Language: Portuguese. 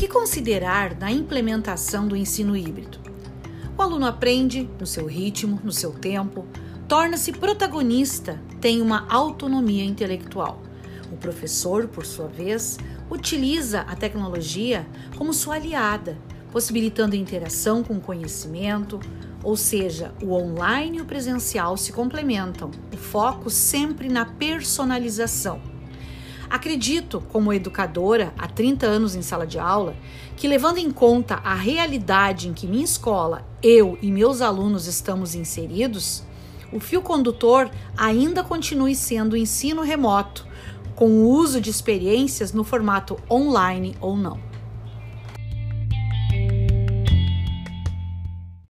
que considerar na implementação do ensino híbrido? O aluno aprende no seu ritmo, no seu tempo, torna-se protagonista, tem uma autonomia intelectual. O professor, por sua vez, utiliza a tecnologia como sua aliada, possibilitando interação com o conhecimento, ou seja, o online e o presencial se complementam, o foco sempre na personalização. Acredito, como educadora há 30 anos em sala de aula, que levando em conta a realidade em que minha escola, eu e meus alunos estamos inseridos, o fio condutor ainda continue sendo o ensino remoto, com o uso de experiências no formato online ou não.